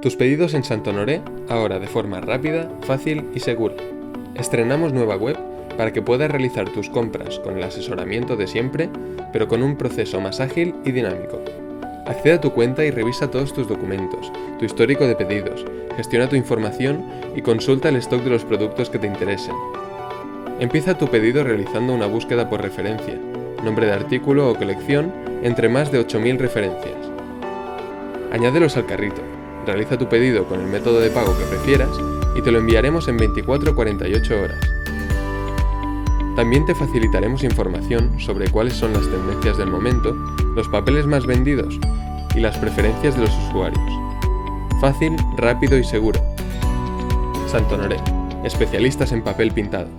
Tus pedidos en Santonoré, ahora de forma rápida, fácil y segura. Estrenamos nueva web para que puedas realizar tus compras con el asesoramiento de siempre, pero con un proceso más ágil y dinámico. Accede a tu cuenta y revisa todos tus documentos, tu histórico de pedidos, gestiona tu información y consulta el stock de los productos que te interesen. Empieza tu pedido realizando una búsqueda por referencia, nombre de artículo o colección entre más de 8.000 referencias. Añádelos al carrito realiza tu pedido con el método de pago que prefieras y te lo enviaremos en 24 48 horas. También te facilitaremos información sobre cuáles son las tendencias del momento, los papeles más vendidos y las preferencias de los usuarios. Fácil, rápido y seguro. Santonoré, especialistas en papel pintado.